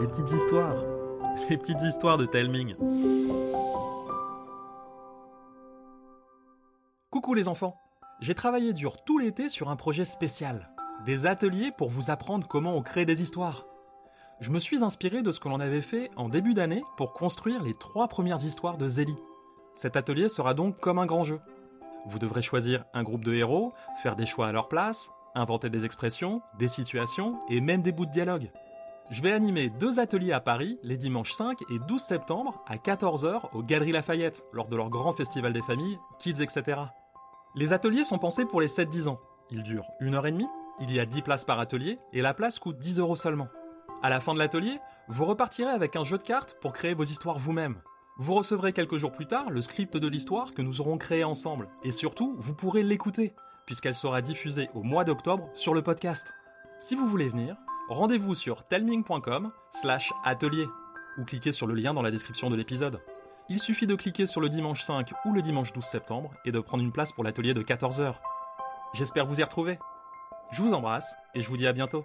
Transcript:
les petites histoires, les petites histoires de Telming. Coucou les enfants J'ai travaillé dur tout l'été sur un projet spécial. Des ateliers pour vous apprendre comment on crée des histoires. Je me suis inspiré de ce que l'on avait fait en début d'année pour construire les trois premières histoires de Zélie. Cet atelier sera donc comme un grand jeu. Vous devrez choisir un groupe de héros, faire des choix à leur place, inventer des expressions, des situations et même des bouts de dialogue. Je vais animer deux ateliers à Paris les dimanches 5 et 12 septembre à 14h aux Galeries Lafayette lors de leur grand festival des familles, Kids, etc. Les ateliers sont pensés pour les 7-10 ans. Ils durent une heure et demie, il y a 10 places par atelier et la place coûte 10 euros seulement. À la fin de l'atelier, vous repartirez avec un jeu de cartes pour créer vos histoires vous-même. Vous recevrez quelques jours plus tard le script de l'histoire que nous aurons créé ensemble et surtout, vous pourrez l'écouter puisqu'elle sera diffusée au mois d'octobre sur le podcast. Si vous voulez venir, rendez-vous sur telming.com slash atelier ou cliquez sur le lien dans la description de l'épisode. Il suffit de cliquer sur le dimanche 5 ou le dimanche 12 septembre et de prendre une place pour l'atelier de 14h. J'espère vous y retrouver. Je vous embrasse et je vous dis à bientôt.